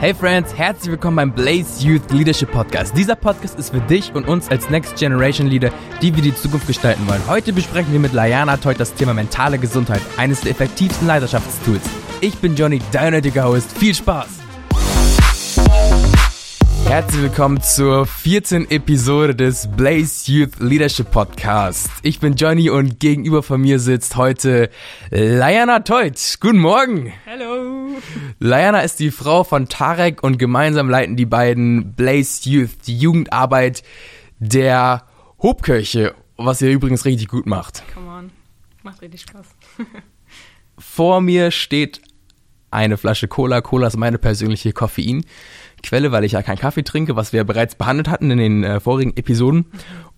Hey Friends, herzlich willkommen beim Blaze Youth Leadership Podcast. Dieser Podcast ist für dich und uns als Next Generation Leader, die wir die Zukunft gestalten wollen. Heute besprechen wir mit Layana Teut das Thema mentale Gesundheit, eines der effektivsten Leidenschaftstools. Ich bin Johnny, dein heutiger Host. Viel Spaß! Herzlich willkommen zur 14. Episode des Blaze Youth Leadership Podcast. Ich bin Johnny und gegenüber von mir sitzt heute Layana Teut. Guten Morgen. Hallo. Layana ist die Frau von Tarek und gemeinsam leiten die beiden Blaze Youth, die Jugendarbeit der Hobkirche, was ihr übrigens richtig gut macht. Come on. Macht richtig Spaß. Vor mir steht eine Flasche Cola. Cola ist meine persönliche Koffein. Quelle, weil ich ja keinen Kaffee trinke, was wir bereits behandelt hatten in den äh, vorigen Episoden.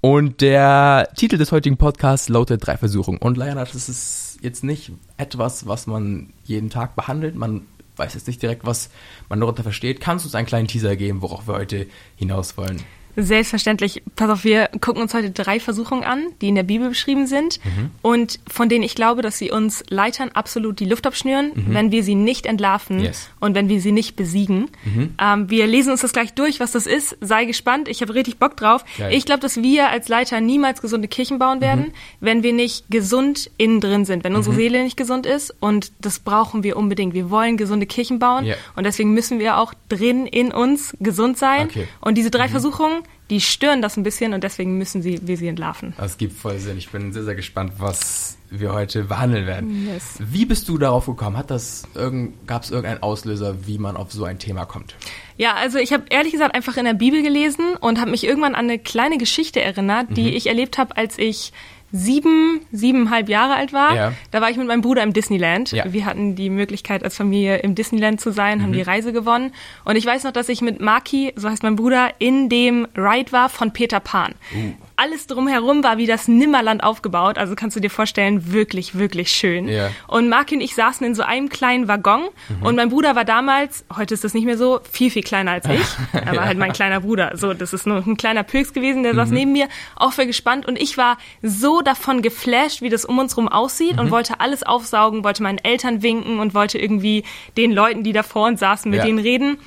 Und der Titel des heutigen Podcasts lautet Drei Versuchungen. Und leider, das ist jetzt nicht etwas, was man jeden Tag behandelt. Man weiß jetzt nicht direkt, was man darunter versteht. Kannst du uns einen kleinen Teaser geben, worauf wir heute hinaus wollen? Selbstverständlich. Pass auf, wir gucken uns heute drei Versuchungen an, die in der Bibel beschrieben sind mhm. und von denen ich glaube, dass sie uns Leitern absolut die Luft abschnüren, mhm. wenn wir sie nicht entlarven yes. und wenn wir sie nicht besiegen. Mhm. Ähm, wir lesen uns das gleich durch, was das ist. Sei gespannt. Ich habe richtig Bock drauf. Geil. Ich glaube, dass wir als Leiter niemals gesunde Kirchen bauen werden, mhm. wenn wir nicht gesund innen drin sind, wenn unsere mhm. Seele nicht gesund ist. Und das brauchen wir unbedingt. Wir wollen gesunde Kirchen bauen yeah. und deswegen müssen wir auch drin in uns gesund sein. Okay. Und diese drei mhm. Versuchungen die stören das ein bisschen und deswegen müssen sie, wir sie entlarven. Das gibt voll Sinn. Ich bin sehr, sehr gespannt, was wir heute behandeln werden. Yes. Wie bist du darauf gekommen? Hat das irgend, gab es irgendeinen Auslöser, wie man auf so ein Thema kommt? Ja, also ich habe ehrlich gesagt einfach in der Bibel gelesen und habe mich irgendwann an eine kleine Geschichte erinnert, die mhm. ich erlebt habe, als ich sieben, siebeneinhalb Jahre alt war, ja. da war ich mit meinem Bruder im Disneyland. Ja. Wir hatten die Möglichkeit, als Familie im Disneyland zu sein, haben mhm. die Reise gewonnen. Und ich weiß noch, dass ich mit Maki, so heißt mein Bruder, in dem Ride war von Peter Pan. Uh alles drumherum war wie das Nimmerland aufgebaut. Also kannst du dir vorstellen, wirklich, wirklich schön. Ja. Und Marki und ich saßen in so einem kleinen Waggon mhm. und mein Bruder war damals, heute ist das nicht mehr so, viel, viel kleiner als ich. Er war halt mein kleiner Bruder. So, das ist nur ein kleiner Pilz gewesen, der mhm. saß neben mir, auch voll gespannt und ich war so davon geflasht, wie das um uns rum aussieht mhm. und wollte alles aufsaugen, wollte meinen Eltern winken und wollte irgendwie den Leuten, die da vor uns saßen, mit ja. denen reden,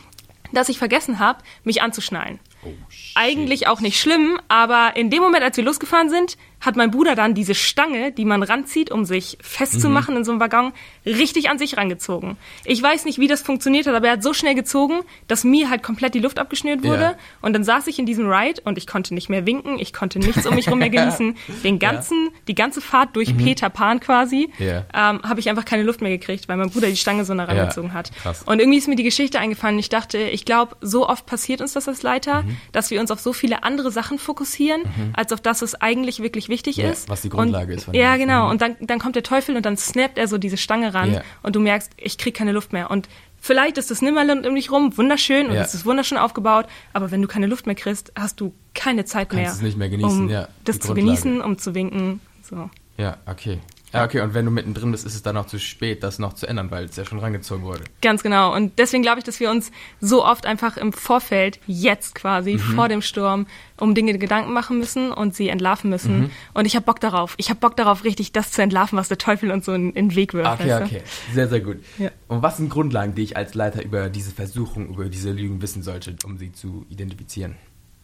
dass ich vergessen habe, mich anzuschnallen. Oh, Eigentlich auch nicht schlimm, aber in dem Moment, als wir losgefahren sind, hat mein Bruder dann diese Stange, die man ranzieht, um sich festzumachen mhm. in so einem Waggon, richtig an sich rangezogen. Ich weiß nicht, wie das funktioniert hat, aber er hat so schnell gezogen, dass mir halt komplett die Luft abgeschnürt wurde. Ja. Und dann saß ich in diesem Ride und ich konnte nicht mehr winken, ich konnte nichts um mich rum mehr genießen. Den ganzen, ja. die ganze Fahrt durch mhm. Peter Pan quasi, ja. ähm, habe ich einfach keine Luft mehr gekriegt, weil mein Bruder die Stange so nah rangezogen hat. Krass. Und irgendwie ist mir die Geschichte eingefallen. Ich dachte, ich glaube, so oft passiert uns das als Leiter, mhm. dass wir uns auf so viele andere Sachen fokussieren, mhm. als auf das, was eigentlich wirklich wichtig ja, ist. Was die Grundlage und, ist. Von ja, genau. Mhm. Und dann, dann kommt der Teufel und dann snappt er so diese Stange ran ja. und du merkst, ich krieg keine Luft mehr. Und vielleicht ist das Nimmerland um dich rum wunderschön und ja. es ist wunderschön aufgebaut, aber wenn du keine Luft mehr kriegst, hast du keine Zeit Kannst mehr. es nicht mehr genießen, um ja. Das zu genießen, um zu winken. So. Ja, okay. Ja, okay, und wenn du mittendrin bist, ist es dann auch zu spät, das noch zu ändern, weil es ja schon rangezogen wurde. Ganz genau. Und deswegen glaube ich, dass wir uns so oft einfach im Vorfeld, jetzt quasi, mhm. vor dem Sturm, um Dinge Gedanken machen müssen und sie entlarven müssen. Mhm. Und ich habe Bock darauf. Ich habe Bock darauf, richtig das zu entlarven, was der Teufel uns so in, in den Weg wirft. Okay, okay. Sehr, sehr gut. Ja. Und was sind Grundlagen, die ich als Leiter über diese Versuchung, über diese Lügen wissen sollte, um sie zu identifizieren?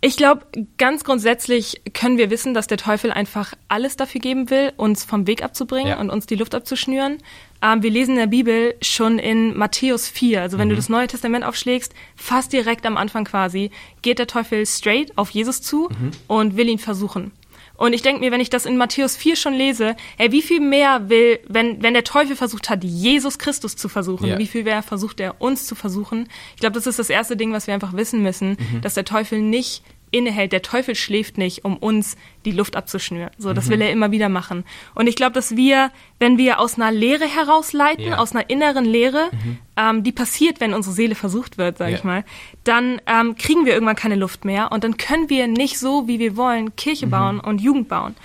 Ich glaube, ganz grundsätzlich können wir wissen, dass der Teufel einfach alles dafür geben will, uns vom Weg abzubringen ja. und uns die Luft abzuschnüren. Ähm, wir lesen in der Bibel schon in Matthäus 4, also wenn mhm. du das Neue Testament aufschlägst, fast direkt am Anfang quasi, geht der Teufel straight auf Jesus zu mhm. und will ihn versuchen. Und ich denke mir, wenn ich das in Matthäus 4 schon lese, ey, wie viel mehr will, wenn, wenn der Teufel versucht hat, Jesus Christus zu versuchen, ja. wie viel mehr versucht er uns zu versuchen? Ich glaube, das ist das erste Ding, was wir einfach wissen müssen, mhm. dass der Teufel nicht innehält. Der Teufel schläft nicht, um uns die Luft abzuschnüren. So, das mhm. will er immer wieder machen. Und ich glaube, dass wir, wenn wir aus einer Lehre herausleiten, ja. aus einer inneren Lehre, mhm. ähm, die passiert, wenn unsere Seele versucht wird, sage ja. ich mal, dann ähm, kriegen wir irgendwann keine Luft mehr und dann können wir nicht so, wie wir wollen, Kirche mhm. bauen und Jugend bauen.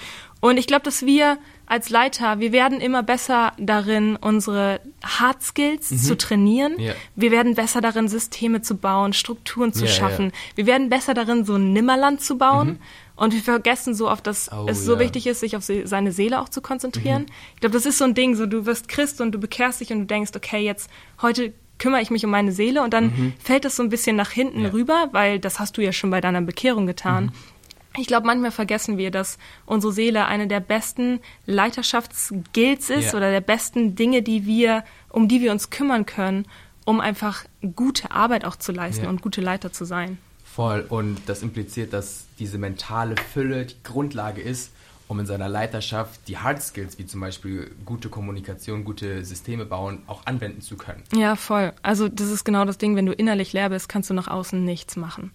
Und ich glaube, dass wir als Leiter, wir werden immer besser darin, unsere Hard Skills mhm. zu trainieren. Yeah. Wir werden besser darin, Systeme zu bauen, Strukturen zu yeah, schaffen. Yeah. Wir werden besser darin, so ein Nimmerland zu bauen. Mhm. Und wir vergessen so oft, dass oh, es so wichtig ist, sich auf seine Seele auch zu konzentrieren. Mhm. Ich glaube, das ist so ein Ding, so du wirst Christ und du bekehrst dich und du denkst, okay, jetzt heute kümmere ich mich um meine Seele und dann mhm. fällt das so ein bisschen nach hinten rüber, weil das hast du ja schon bei deiner Bekehrung getan. Ich glaube, manchmal vergessen wir, dass unsere Seele eine der besten Leiterschaftsskills ist yeah. oder der besten Dinge, die wir, um die wir uns kümmern können, um einfach gute Arbeit auch zu leisten yeah. und gute Leiter zu sein. Voll. Und das impliziert, dass diese mentale Fülle die Grundlage ist, um in seiner Leiterschaft die Hard Skills, wie zum Beispiel gute Kommunikation, gute Systeme bauen, auch anwenden zu können. Ja, voll. Also das ist genau das Ding, wenn du innerlich leer bist, kannst du nach außen nichts machen.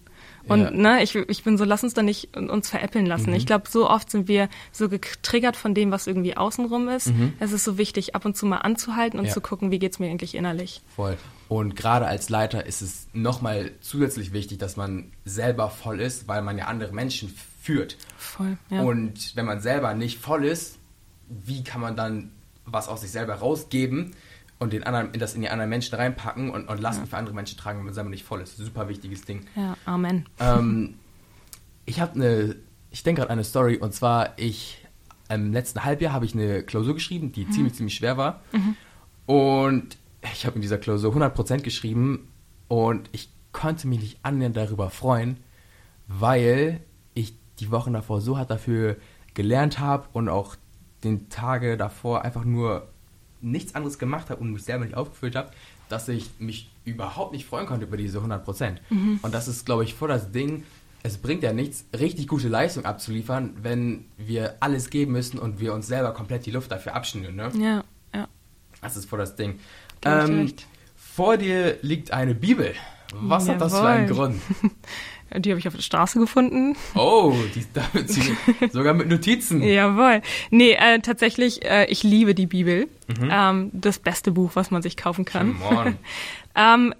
Und ja. ne, ich, ich bin so, lass uns da nicht uns veräppeln lassen. Mhm. Ich glaube, so oft sind wir so getriggert von dem, was irgendwie außenrum ist. Mhm. Es ist so wichtig, ab und zu mal anzuhalten und ja. zu gucken, wie geht es mir eigentlich innerlich. Voll. Und gerade als Leiter ist es nochmal zusätzlich wichtig, dass man selber voll ist, weil man ja andere Menschen führt. Voll, ja. Und wenn man selber nicht voll ist, wie kann man dann was aus sich selber rausgeben? Und den anderen, das in die anderen Menschen reinpacken und, und Lasten ja. für andere Menschen tragen, wenn man selber nicht voll ist. Super wichtiges Ding. Ja, Amen. Ähm, ich habe eine, ich denke gerade eine Story und zwar ich im letzten Halbjahr habe ich eine Klausur geschrieben, die mhm. ziemlich ziemlich schwer war mhm. und ich habe in dieser Klausur 100% geschrieben und ich konnte mich nicht annähernd darüber freuen, weil ich die Wochen davor so hart dafür gelernt habe und auch den Tage davor einfach nur nichts anderes gemacht habe und mich selber nicht aufgefüllt habe, dass ich mich überhaupt nicht freuen konnte über diese 100 Prozent. Mhm. Und das ist, glaube ich, voll das Ding. Es bringt ja nichts, richtig gute Leistung abzuliefern, wenn wir alles geben müssen und wir uns selber komplett die Luft dafür abschnüren. Ne? Ja, ja. Das ist voll das Ding. Ähm, vor dir liegt eine Bibel. Was Jawohl. hat das für einen Grund? Die habe ich auf der Straße gefunden. Oh, die damit sie, sogar mit Notizen. Jawohl. Nee, äh, tatsächlich, äh, ich liebe die Bibel. Mhm. Ähm, das beste Buch, was man sich kaufen kann. ähm,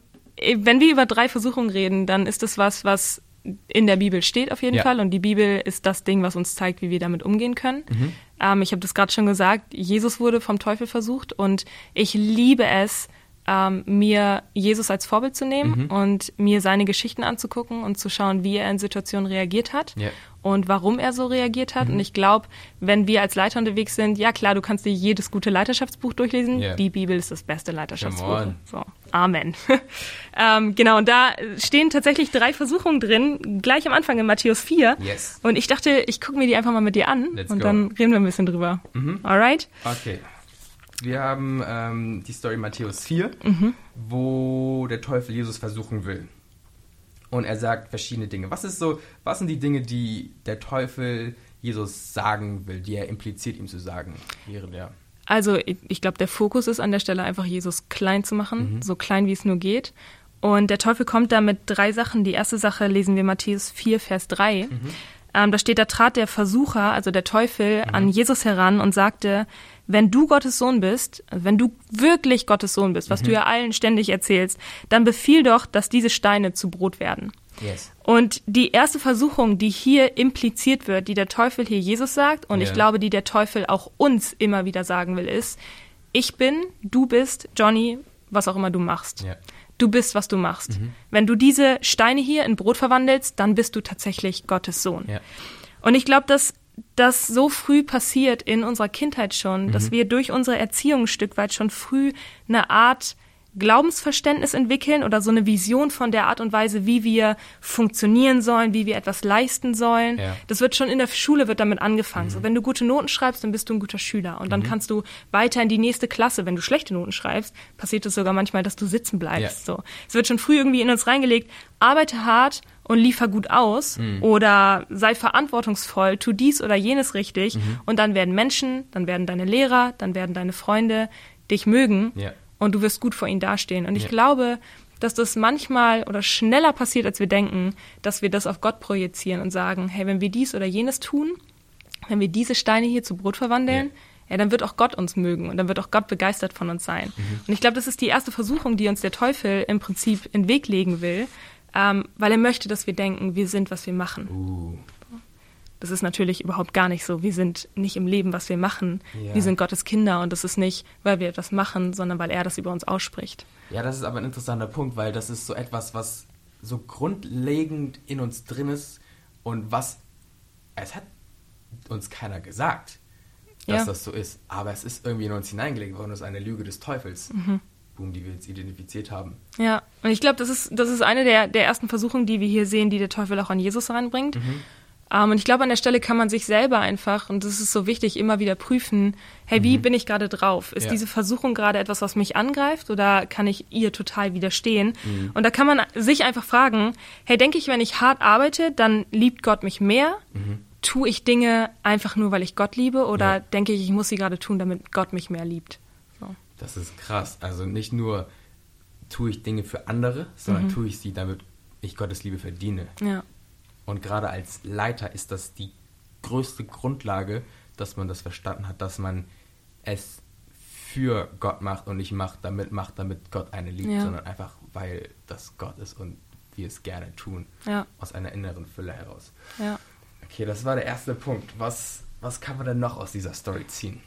wenn wir über drei Versuchungen reden, dann ist das was, was in der Bibel steht auf jeden ja. Fall. Und die Bibel ist das Ding, was uns zeigt, wie wir damit umgehen können. Mhm. Ähm, ich habe das gerade schon gesagt, Jesus wurde vom Teufel versucht und ich liebe es, ähm, mir Jesus als Vorbild zu nehmen mhm. und mir seine Geschichten anzugucken und zu schauen, wie er in Situationen reagiert hat yeah. und warum er so reagiert hat. Mhm. Und ich glaube, wenn wir als Leiter unterwegs sind, ja klar, du kannst dir jedes gute Leiterschaftsbuch durchlesen. Yeah. Die Bibel ist das beste Leiterschaftsbuch. So, Amen. ähm, genau, und da stehen tatsächlich drei Versuchungen drin, gleich am Anfang in Matthäus 4. Yes. Und ich dachte, ich gucke mir die einfach mal mit dir an Let's und go. dann reden wir ein bisschen drüber. Mhm. Alright? Okay. Wir haben ähm, die Story Matthäus 4, mhm. wo der Teufel Jesus versuchen will. Und er sagt verschiedene Dinge. Was ist so, was sind die Dinge, die der Teufel Jesus sagen will, die er impliziert, ihm zu sagen, während er. Also ich, ich glaube, der Fokus ist an der Stelle einfach, Jesus klein zu machen, mhm. so klein wie es nur geht. Und der Teufel kommt da mit drei Sachen. Die erste Sache lesen wir Matthäus 4, Vers 3. Mhm. Ähm, da steht, da trat der Versucher, also der Teufel, mhm. an Jesus heran und sagte, wenn du Gottes Sohn bist, wenn du wirklich Gottes Sohn bist, was mhm. du ja allen ständig erzählst, dann befiehl doch, dass diese Steine zu Brot werden. Yes. Und die erste Versuchung, die hier impliziert wird, die der Teufel hier Jesus sagt, und yeah. ich glaube, die der Teufel auch uns immer wieder sagen will, ist, ich bin, du bist, Johnny, was auch immer du machst. Yeah. Du bist, was du machst. Mhm. Wenn du diese Steine hier in Brot verwandelst, dann bist du tatsächlich Gottes Sohn. Yeah. Und ich glaube, dass das so früh passiert in unserer Kindheit schon, mhm. dass wir durch unsere Erziehung ein Stück weit schon früh eine Art Glaubensverständnis entwickeln oder so eine Vision von der Art und Weise, wie wir funktionieren sollen, wie wir etwas leisten sollen. Ja. Das wird schon in der Schule wird damit angefangen. Mhm. So, wenn du gute Noten schreibst, dann bist du ein guter Schüler und dann mhm. kannst du weiter in die nächste Klasse. Wenn du schlechte Noten schreibst, passiert es sogar manchmal, dass du sitzen bleibst. Ja. So, es wird schon früh irgendwie in uns reingelegt. Arbeite hart und liefer gut aus mhm. oder sei verantwortungsvoll, tu dies oder jenes richtig mhm. und dann werden Menschen, dann werden deine Lehrer, dann werden deine Freunde dich mögen. Ja und du wirst gut vor ihnen dastehen. Und ich ja. glaube, dass das manchmal oder schneller passiert, als wir denken, dass wir das auf Gott projizieren und sagen, hey, wenn wir dies oder jenes tun, wenn wir diese Steine hier zu Brot verwandeln, ja. ja dann wird auch Gott uns mögen und dann wird auch Gott begeistert von uns sein. Mhm. Und ich glaube, das ist die erste Versuchung, die uns der Teufel im Prinzip in den Weg legen will, ähm, weil er möchte, dass wir denken, wir sind, was wir machen. Uh. Das ist natürlich überhaupt gar nicht so. Wir sind nicht im Leben, was wir machen. Ja. Wir sind Gottes Kinder und das ist nicht, weil wir etwas machen, sondern weil er das über uns ausspricht. Ja, das ist aber ein interessanter Punkt, weil das ist so etwas, was so grundlegend in uns drin ist und was es hat uns keiner gesagt, dass ja. das so ist. Aber es ist irgendwie in uns hineingelegt worden, das ist eine Lüge des Teufels. Mhm. boom, die wir jetzt identifiziert haben. Ja, und ich glaube, das ist, das ist eine der, der ersten Versuchungen, die wir hier sehen, die der Teufel auch an Jesus reinbringt. Mhm. Um, ähm, und ich glaube, an der Stelle kann man sich selber einfach, und das ist so wichtig, immer wieder prüfen, hey, wie mhm. bin ich gerade drauf? Ist ja. diese Versuchung gerade etwas, was mich angreift oder kann ich ihr total widerstehen? Mhm. Und da kann man sich einfach fragen, hey, denke ich, wenn ich hart arbeite, dann liebt Gott mich mehr? Mhm. Tue ich Dinge einfach nur, weil ich Gott liebe oder ja. denke ich, ich muss sie gerade tun, damit Gott mich mehr liebt? So. Das ist krass. Also nicht nur tue ich Dinge für andere, sondern mhm. tue ich sie, damit ich Gottes Liebe verdiene. Ja. Und gerade als Leiter ist das die größte Grundlage, dass man das verstanden hat, dass man es für Gott macht und nicht macht, damit macht, damit Gott eine liebt, ja. sondern einfach, weil das Gott ist und wir es gerne tun. Ja. Aus einer inneren Fülle heraus. Ja. Okay, das war der erste Punkt. Was, was kann man denn noch aus dieser Story ziehen?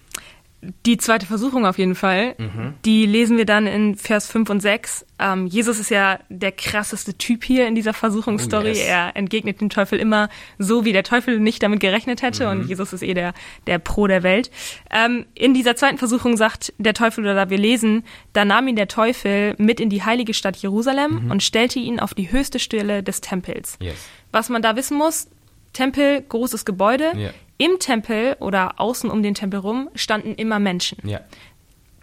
Die zweite Versuchung auf jeden Fall. Mhm. Die lesen wir dann in Vers 5 und 6. Ähm, Jesus ist ja der krasseste Typ hier in dieser Versuchungsstory. Oh, yes. Er entgegnet dem Teufel immer so, wie der Teufel nicht damit gerechnet hätte. Mhm. Und Jesus ist eh der, der Pro der Welt. Ähm, in dieser zweiten Versuchung sagt der Teufel, oder wir lesen, da nahm ihn der Teufel mit in die heilige Stadt Jerusalem mhm. und stellte ihn auf die höchste Stelle des Tempels. Yes. Was man da wissen muss, Tempel, großes Gebäude. Yeah. Im Tempel oder außen um den Tempel rum standen immer Menschen. Ja.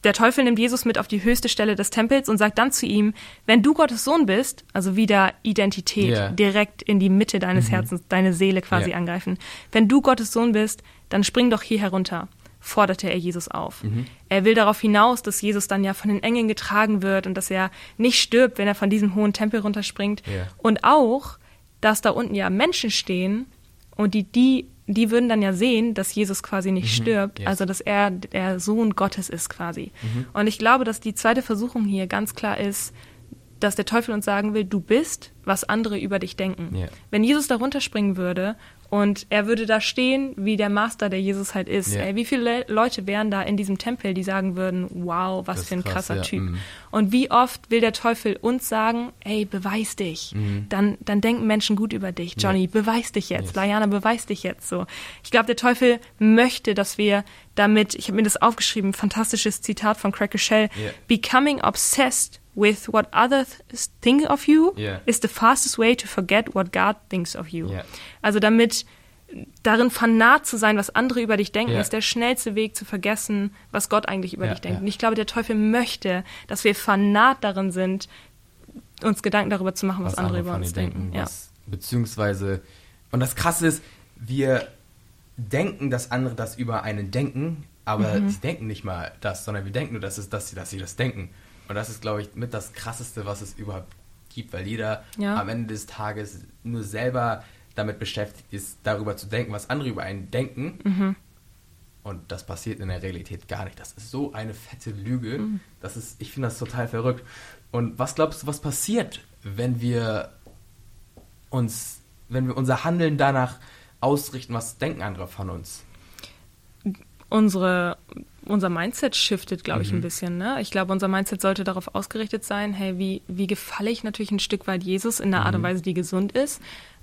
Der Teufel nimmt Jesus mit auf die höchste Stelle des Tempels und sagt dann zu ihm, wenn du Gottes Sohn bist, also wieder Identität yeah. direkt in die Mitte deines mhm. Herzens, deine Seele quasi yeah. angreifen. Wenn du Gottes Sohn bist, dann spring doch hier herunter, forderte er Jesus auf. Mhm. Er will darauf hinaus, dass Jesus dann ja von den Engeln getragen wird und dass er nicht stirbt, wenn er von diesem hohen Tempel runterspringt. Yeah. Und auch, dass da unten ja Menschen stehen und die, die die würden dann ja sehen, dass Jesus quasi nicht mhm. stirbt, yes. also dass er der Sohn Gottes ist quasi. Mhm. Und ich glaube, dass die zweite Versuchung hier ganz klar ist, dass der Teufel uns sagen will, du bist, was andere über dich denken. Yeah. Wenn Jesus da runterspringen würde und er würde da stehen, wie der Master, der Jesus halt ist. Yeah. Ey, wie viele Leute wären da in diesem Tempel, die sagen würden, wow, was für ein krass, krasser ja. Typ. Mhm. Und wie oft will der Teufel uns sagen, ey, beweis dich. Mhm. Dann, dann denken Menschen gut über dich. Johnny, ja. beweis dich jetzt. Yes. Diana, beweis dich jetzt. So. Ich glaube, der Teufel möchte, dass wir damit, ich habe mir das aufgeschrieben, fantastisches Zitat von Craig Shell, yeah. becoming obsessed with what others think of you yeah. is the fastest way to forget what God thinks of you. Yeah. Also damit darin fanat zu sein, was andere über dich denken, yeah. ist der schnellste Weg zu vergessen, was Gott eigentlich über dich denkt. Und ich glaube, der Teufel möchte, dass wir fanat darin sind, uns Gedanken darüber zu machen, was, was andere, über uns denken. denken was, beziehungsweise, und das Krasse ist, wir denken, dass andere das über einen denken, aber mhm. sie denken nicht mal das, sondern wir denken nur, dass, es, dass, sie, dass sie das denken. Und das ist, glaube ich, mit das Krasseste, was es überhaupt gibt, weil jeder ja. am Ende des Tages nur selber damit beschäftigt ist, darüber zu denken, was andere über einen denken. Mhm. Und das passiert in der Realität gar nicht. Das ist so eine fette Lüge. Mhm. Das ist, ich finde das total verrückt. Und was glaubst du, was passiert, wenn wir uns, wenn wir unser Handeln danach ausrichten, was denken andere von uns? Unsere unser Mindset shiftet, glaube ich, mhm. ein bisschen. Ne? Ich glaube, unser Mindset sollte darauf ausgerichtet sein, hey, wie, wie gefalle ich natürlich ein Stück weit Jesus in einer mhm. Art und mhm. Weise, die gesund ist.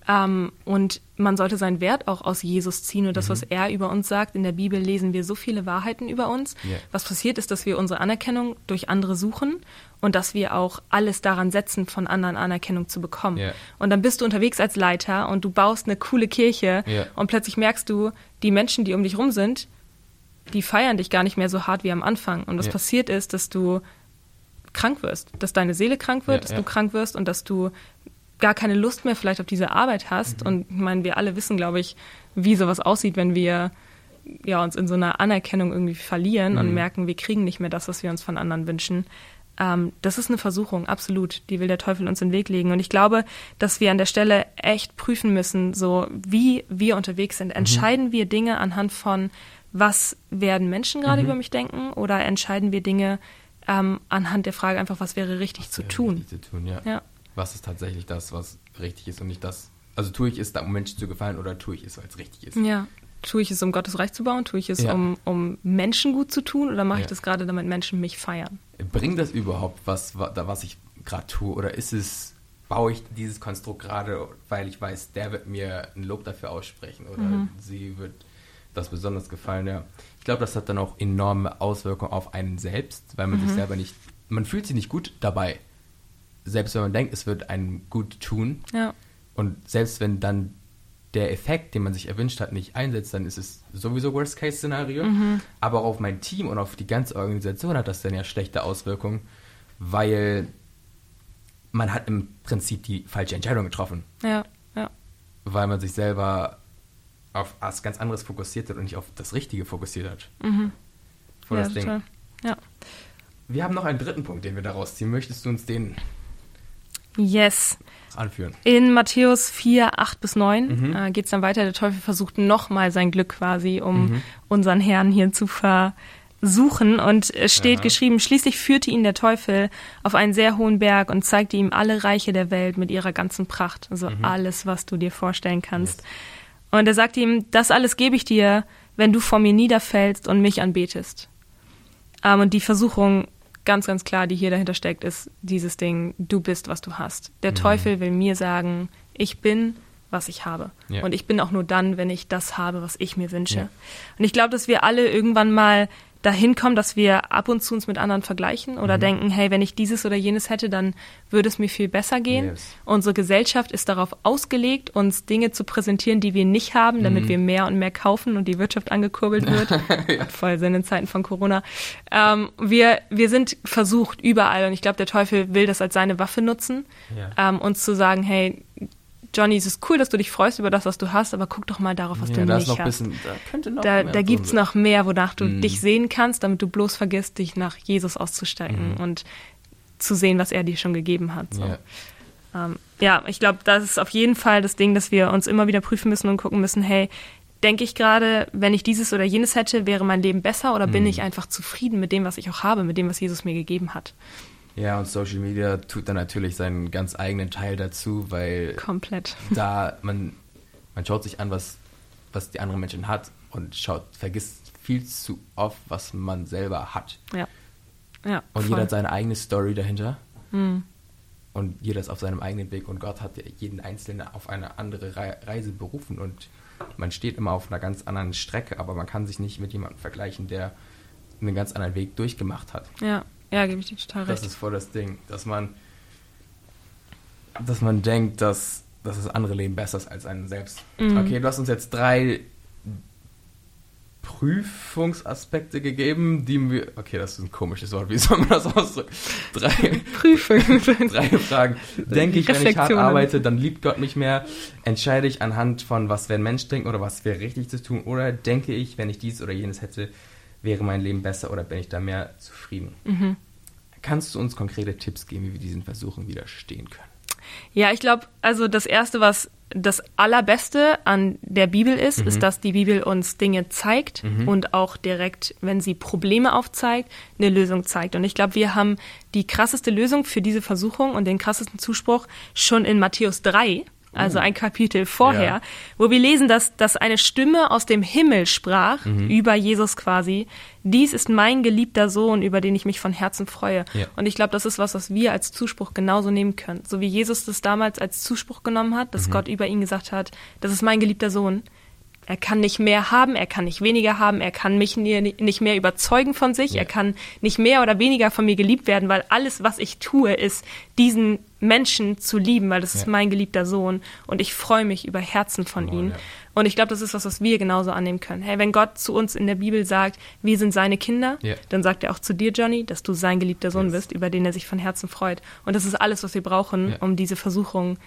Ähm, und man sollte seinen Wert auch aus Jesus ziehen und das, mhm. was er über uns sagt. In der Bibel lesen wir so viele Wahrheiten über uns. Yeah. Was passiert ist, dass wir unsere Anerkennung durch andere suchen und dass wir auch alles daran setzen, von anderen Anerkennung zu bekommen. Yeah. Und dann bist du unterwegs als Leiter und du baust eine coole Kirche yeah. und plötzlich merkst du, die Menschen, die um dich rum sind, die feiern dich gar nicht mehr so hart wie am Anfang. Und was ja. passiert ist, dass du krank wirst, dass deine Seele krank wird, ja, dass ja. du krank wirst und dass du gar keine Lust mehr vielleicht auf diese Arbeit hast. Mhm. Und ich meine, wir alle wissen, glaube ich, wie sowas aussieht, wenn wir ja, uns in so einer Anerkennung irgendwie verlieren mhm. und merken, wir kriegen nicht mehr das, was wir uns von anderen wünschen. Ähm, das ist eine Versuchung, absolut. Die will der Teufel uns in den Weg legen. Und ich glaube, dass wir an der Stelle echt prüfen müssen, so wie wir unterwegs sind. Mhm. Entscheiden mhm. wir Dinge anhand von was werden Menschen gerade mhm. über mich denken oder entscheiden wir Dinge ähm, anhand der Frage einfach, was wäre richtig was zu wäre tun? Richtig zu tun ja. ja. Was ist tatsächlich das, was richtig ist und nicht das, also tue ich es, um Menschen zu gefallen oder tue ich es, weil es richtig ist? Ja. Tue ich es, um Gottes Reich zu bauen? Tue ich es, ja. um, um Menschen gut zu tun oder mache ja. ich das gerade, damit Menschen mich feiern? Bringt das überhaupt was, was ich gerade tue oder ist es baue ich dieses Konstrukt gerade, weil ich weiß, der wird mir ein Lob dafür aussprechen oder mhm. sie wird das besonders gefallen, ja. Ich glaube, das hat dann auch enorme Auswirkungen auf einen selbst, weil man mhm. sich selber nicht man fühlt sich nicht gut dabei. Selbst wenn man denkt, es wird einem gut tun. Ja. Und selbst wenn dann der Effekt, den man sich erwünscht hat, nicht einsetzt, dann ist es sowieso Worst-Case-Szenario. Mhm. Aber auch auf mein Team und auf die ganze Organisation hat das dann ja schlechte Auswirkungen, weil man hat im Prinzip die falsche Entscheidung getroffen. Ja, ja. Weil man sich selber auf was ganz anderes fokussiert hat und nicht auf das Richtige fokussiert hat. Mhm. Vor ja, das Ding. Total. Ja. Wir haben noch einen dritten Punkt, den wir daraus ziehen. Möchtest du uns den yes. anführen? In Matthäus 4, 8 bis 9 mhm. äh, geht es dann weiter. Der Teufel versucht nochmal sein Glück quasi, um mhm. unseren Herrn hier zu versuchen. Und es steht ja. geschrieben, schließlich führte ihn der Teufel auf einen sehr hohen Berg und zeigte ihm alle Reiche der Welt mit ihrer ganzen Pracht. Also mhm. alles, was du dir vorstellen kannst. Yes. Und er sagte ihm, das alles gebe ich dir, wenn du vor mir niederfällst und mich anbetest. Ähm, und die Versuchung ganz, ganz klar, die hier dahinter steckt, ist dieses Ding, du bist, was du hast. Der mhm. Teufel will mir sagen, ich bin, was ich habe. Ja. Und ich bin auch nur dann, wenn ich das habe, was ich mir wünsche. Ja. Und ich glaube, dass wir alle irgendwann mal dahin kommen, dass wir ab und zu uns mit anderen vergleichen oder mhm. denken, hey, wenn ich dieses oder jenes hätte, dann würde es mir viel besser gehen. Yes. Unsere Gesellschaft ist darauf ausgelegt, uns Dinge zu präsentieren, die wir nicht haben, damit mhm. wir mehr und mehr kaufen und die Wirtschaft angekurbelt wird. ja. Voll Sinn in Zeiten von Corona. Ähm, wir, wir sind versucht überall und ich glaube, der Teufel will das als seine Waffe nutzen, ja. ähm, uns zu sagen, hey, Johnny, es ist cool, dass du dich freust über das, was du hast, aber guck doch mal darauf, was ja, du nicht hast. Bisschen, da könnte noch da, da gibt es noch mehr, wonach du mm. dich sehen kannst, damit du bloß vergisst, dich nach Jesus auszusteigen mm. und zu sehen, was er dir schon gegeben hat. So. Yeah. Ähm, ja, ich glaube, das ist auf jeden Fall das Ding, dass wir uns immer wieder prüfen müssen und gucken müssen, hey, denke ich gerade, wenn ich dieses oder jenes hätte, wäre mein Leben besser oder mm. bin ich einfach zufrieden mit dem, was ich auch habe, mit dem, was Jesus mir gegeben hat? Ja, und Social Media tut dann natürlich seinen ganz eigenen Teil dazu, weil komplett da man man schaut sich an, was was die anderen Menschen hat und schaut vergisst viel zu oft, was man selber hat. Ja. Ja. Und voll. jeder hat seine eigene Story dahinter. Mhm. Und jeder ist auf seinem eigenen Weg und Gott hat jeden Einzelnen auf eine andere Reise berufen und man steht immer auf einer ganz anderen Strecke, aber man kann sich nicht mit jemandem vergleichen, der einen ganz anderen Weg durchgemacht hat. Ja, ja, gebe ich dir total recht. Das ist voll das Ding, dass man, dass man denkt, dass, dass das andere Leben besser ist als einen selbst. Mhm. Okay, du hast uns jetzt drei Prüfungsaspekte gegeben, die wir. Okay, das ist ein komisches Wort. Wie soll man das ausdrücken? Drei Prüfungen. drei Fragen. Denke ich, wenn ich hart arbeite, dann liebt Gott mich mehr? Entscheide ich anhand von, was wäre ein Mensch denken oder was wäre richtig zu tun? Oder denke ich, wenn ich dies oder jenes hätte, wäre mein Leben besser oder bin ich da mehr zufrieden? Mhm. Kannst du uns konkrete Tipps geben, wie wir diesen Versuchen widerstehen können? Ja, ich glaube, also das Erste, was das Allerbeste an der Bibel ist, mhm. ist, dass die Bibel uns Dinge zeigt mhm. und auch direkt, wenn sie Probleme aufzeigt, eine Lösung zeigt. Und ich glaube, wir haben die krasseste Lösung für diese Versuchung und den krassesten Zuspruch schon in Matthäus 3 also ein Kapitel vorher, ja. wo wir lesen, dass, dass eine Stimme aus dem Himmel sprach, mhm. über Jesus quasi, dies ist mein geliebter Sohn, über den ich mich von Herzen freue. Ja. Und ich glaube, das ist was, was wir als Zuspruch genauso nehmen können. So wie Jesus das damals als Zuspruch genommen hat, dass mhm. Gott über ihn gesagt hat, das ist mein geliebter Sohn. Er kann nicht mehr haben, er kann nicht weniger haben, er kann mich nicht mehr überzeugen von sich, ja. er kann nicht mehr oder weniger von mir geliebt werden, weil alles, was ich tue, ist, diesen Menschen zu lieben, weil das ja. ist mein geliebter Sohn und ich freue mich über Herzen von oh, ihm. Ja. Und ich glaube, das ist was, was wir genauso annehmen können. Hey, wenn Gott zu uns in der Bibel sagt, wir sind seine Kinder, dann sagt er auch zu dir, Johnny, dass du sein geliebter Sohn yes. bist, über den er sich von Herzen freut. Und das ist alles, was wir brauchen, um diese Versuchung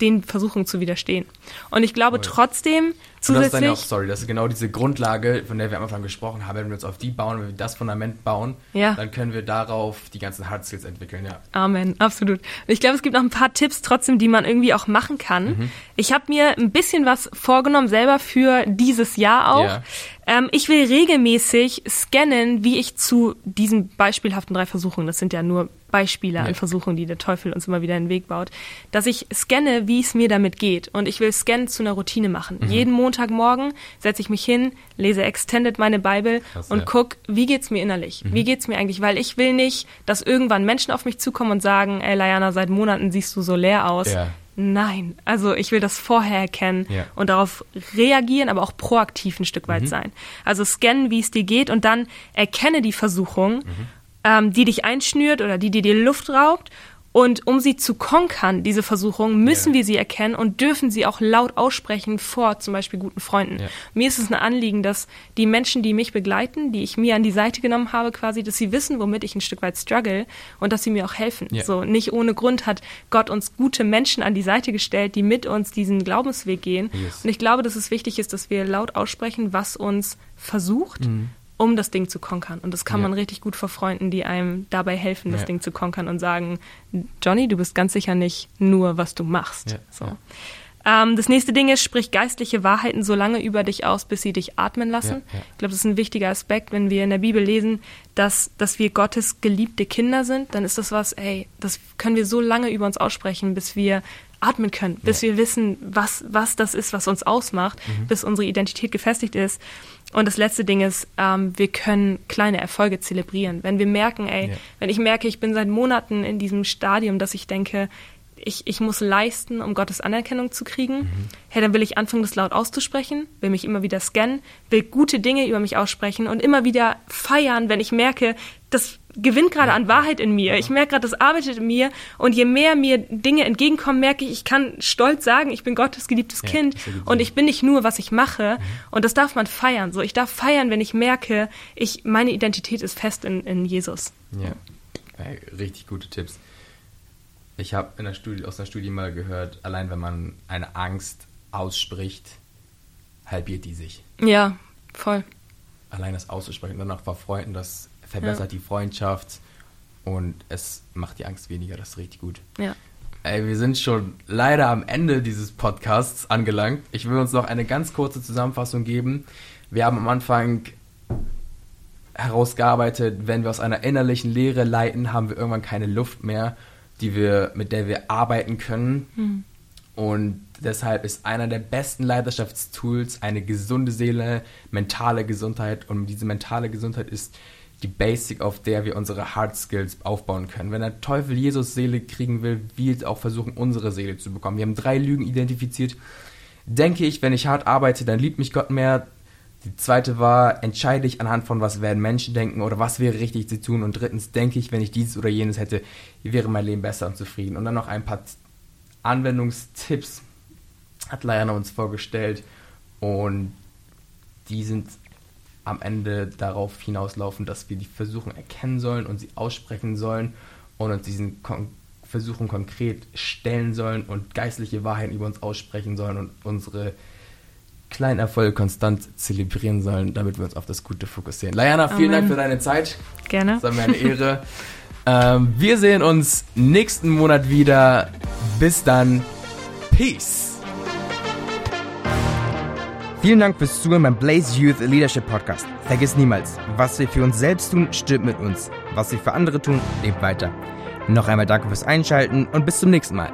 den Versuchungen zu widerstehen. Und ich glaube oh trotzdem zusätzlich. das ist dann auch, sorry, das ist genau diese Grundlage, von der wir am Anfang gesprochen haben. Wenn wir uns auf die bauen, wenn wir das Fundament bauen, ja. dann können wir darauf die ganzen Hard Skills entwickeln, ja. Amen, absolut. Und ich glaube, es gibt noch ein paar Tipps trotzdem, die man irgendwie auch machen kann. Mhm. Ich habe mir ein bisschen was vorgenommen, selber für dieses Jahr auch. Ja. Ähm, ich will regelmäßig scannen, wie ich zu diesen beispielhaften drei Versuchen, das sind ja nur Beispiele ja. an Versuchen, die der Teufel uns immer wieder in den Weg baut, dass ich scanne, wie es mir damit geht. Und ich will Scannen zu einer Routine machen. Mhm. Jeden Montagmorgen setze ich mich hin, lese Extended meine Bibel Krass, und ja. guck, wie geht's mir innerlich? Mhm. Wie geht's mir eigentlich? Weil ich will nicht, dass irgendwann Menschen auf mich zukommen und sagen, ey Layana, seit Monaten siehst du so leer aus. Ja. Nein, also ich will das vorher erkennen ja. und darauf reagieren, aber auch proaktiv ein Stück weit mhm. sein. Also scannen, wie es dir geht und dann erkenne die Versuchung mhm ähm, die dich einschnürt oder die dir die Luft raubt. Und um sie zu konkern, diese Versuchung, müssen yeah. wir sie erkennen und dürfen sie auch laut aussprechen vor zum Beispiel guten Freunden. Yeah. Mir ist es ein Anliegen, dass die Menschen, die mich begleiten, die ich mir an die Seite genommen habe, quasi, dass sie wissen, womit ich ein Stück weit struggle und dass sie mir auch helfen. Yeah. So nicht ohne Grund hat Gott uns gute Menschen an die Seite gestellt, die mit uns diesen Glaubensweg gehen. Yes. Und ich glaube, dass es wichtig ist, dass wir laut aussprechen, was uns versucht. Mhm um das Ding zu konkern. Und das kann ja. man richtig gut vor Freunden, die einem dabei helfen, das ja. Ding zu konkern und sagen, Johnny, du bist ganz sicher nicht nur, was du machst. Ja. So. Ähm, das nächste Ding ist, sprich geistliche Wahrheiten so lange über dich aus, bis sie dich atmen lassen. Ich glaube, das ist ein wichtiger Aspekt, wenn wir in der Bibel lesen, dass, dass wir Gottes geliebte Kinder sind, dann ist das was, ey, das können wir so lange über uns aussprechen, bis wir atmen können, bis wir wissen, was, was das ist, was uns ausmacht, mhm. bis unsere Identität gefestigt ist. Und das letzte Ding ist, ähm, wir können kleine Erfolge zelebrieren. Wenn wir merken, ey, ja. wenn ich merke, ich bin seit Monaten in diesem Stadium, dass ich denke, ich, ich muss leisten, um Gottes Anerkennung zu kriegen. Mhm. Hey, dann will ich anfangen, das laut auszusprechen, will mich immer wieder scannen, will gute Dinge über mich aussprechen und immer wieder feiern, wenn ich merke, das gewinnt gerade an Wahrheit in mir. Ich merke gerade, das arbeitet in mir. Und je mehr mir Dinge entgegenkommen, merke ich, ich kann stolz sagen, ich bin Gottes geliebtes ja, Kind und ich bin nicht nur, was ich mache. Mhm. Und das darf man feiern. So, ich darf feiern, wenn ich merke, ich, meine Identität ist fest in, in Jesus. Ja, hey, richtig gute Tipps. Ich habe in der Studie, aus einer Studie mal gehört, allein wenn man eine Angst ausspricht, halbiert die sich. Ja, voll. Allein das auszusprechen, dann auch vor Freunden, das verbessert ja. die Freundschaft und es macht die Angst weniger. Das ist richtig gut. Ja. Ey, wir sind schon leider am Ende dieses Podcasts angelangt. Ich will uns noch eine ganz kurze Zusammenfassung geben. Wir haben am Anfang herausgearbeitet, wenn wir aus einer innerlichen Leere leiten, haben wir irgendwann keine Luft mehr die wir, mit der wir arbeiten können. Mhm. Und deshalb ist einer der besten Leidenschaftstools eine gesunde Seele, mentale Gesundheit. Und diese mentale Gesundheit ist die Basic, auf der wir unsere Hard Skills aufbauen können. Wenn der Teufel Jesus Seele kriegen will, wird auch versuchen, unsere Seele zu bekommen. Wir haben drei Lügen identifiziert. Denke ich, wenn ich hart arbeite, dann liebt mich Gott mehr. Die zweite war, entscheide ich anhand von, was werden Menschen denken oder was wäre richtig zu tun. Und drittens, denke ich, wenn ich dieses oder jenes hätte, wäre mein Leben besser und zufrieden. Und dann noch ein paar Anwendungstipps hat Liana uns vorgestellt. Und die sind am Ende darauf hinauslaufen, dass wir die Versuchung erkennen sollen und sie aussprechen sollen und uns diesen Kon Versuchen konkret stellen sollen und geistliche Wahrheiten über uns aussprechen sollen und unsere kleinen Erfolge konstant zelebrieren sollen, damit wir uns auf das Gute fokussieren. Layana, vielen Amen. Dank für deine Zeit. Gerne. Das war mir eine Ehre. ähm, wir sehen uns nächsten Monat wieder. Bis dann. Peace. Vielen Dank fürs Zuhören beim Blaze Youth Leadership Podcast. Vergiss niemals, was wir für uns selbst tun, stimmt mit uns. Was wir für andere tun, lebt weiter. Noch einmal danke fürs Einschalten und bis zum nächsten Mal.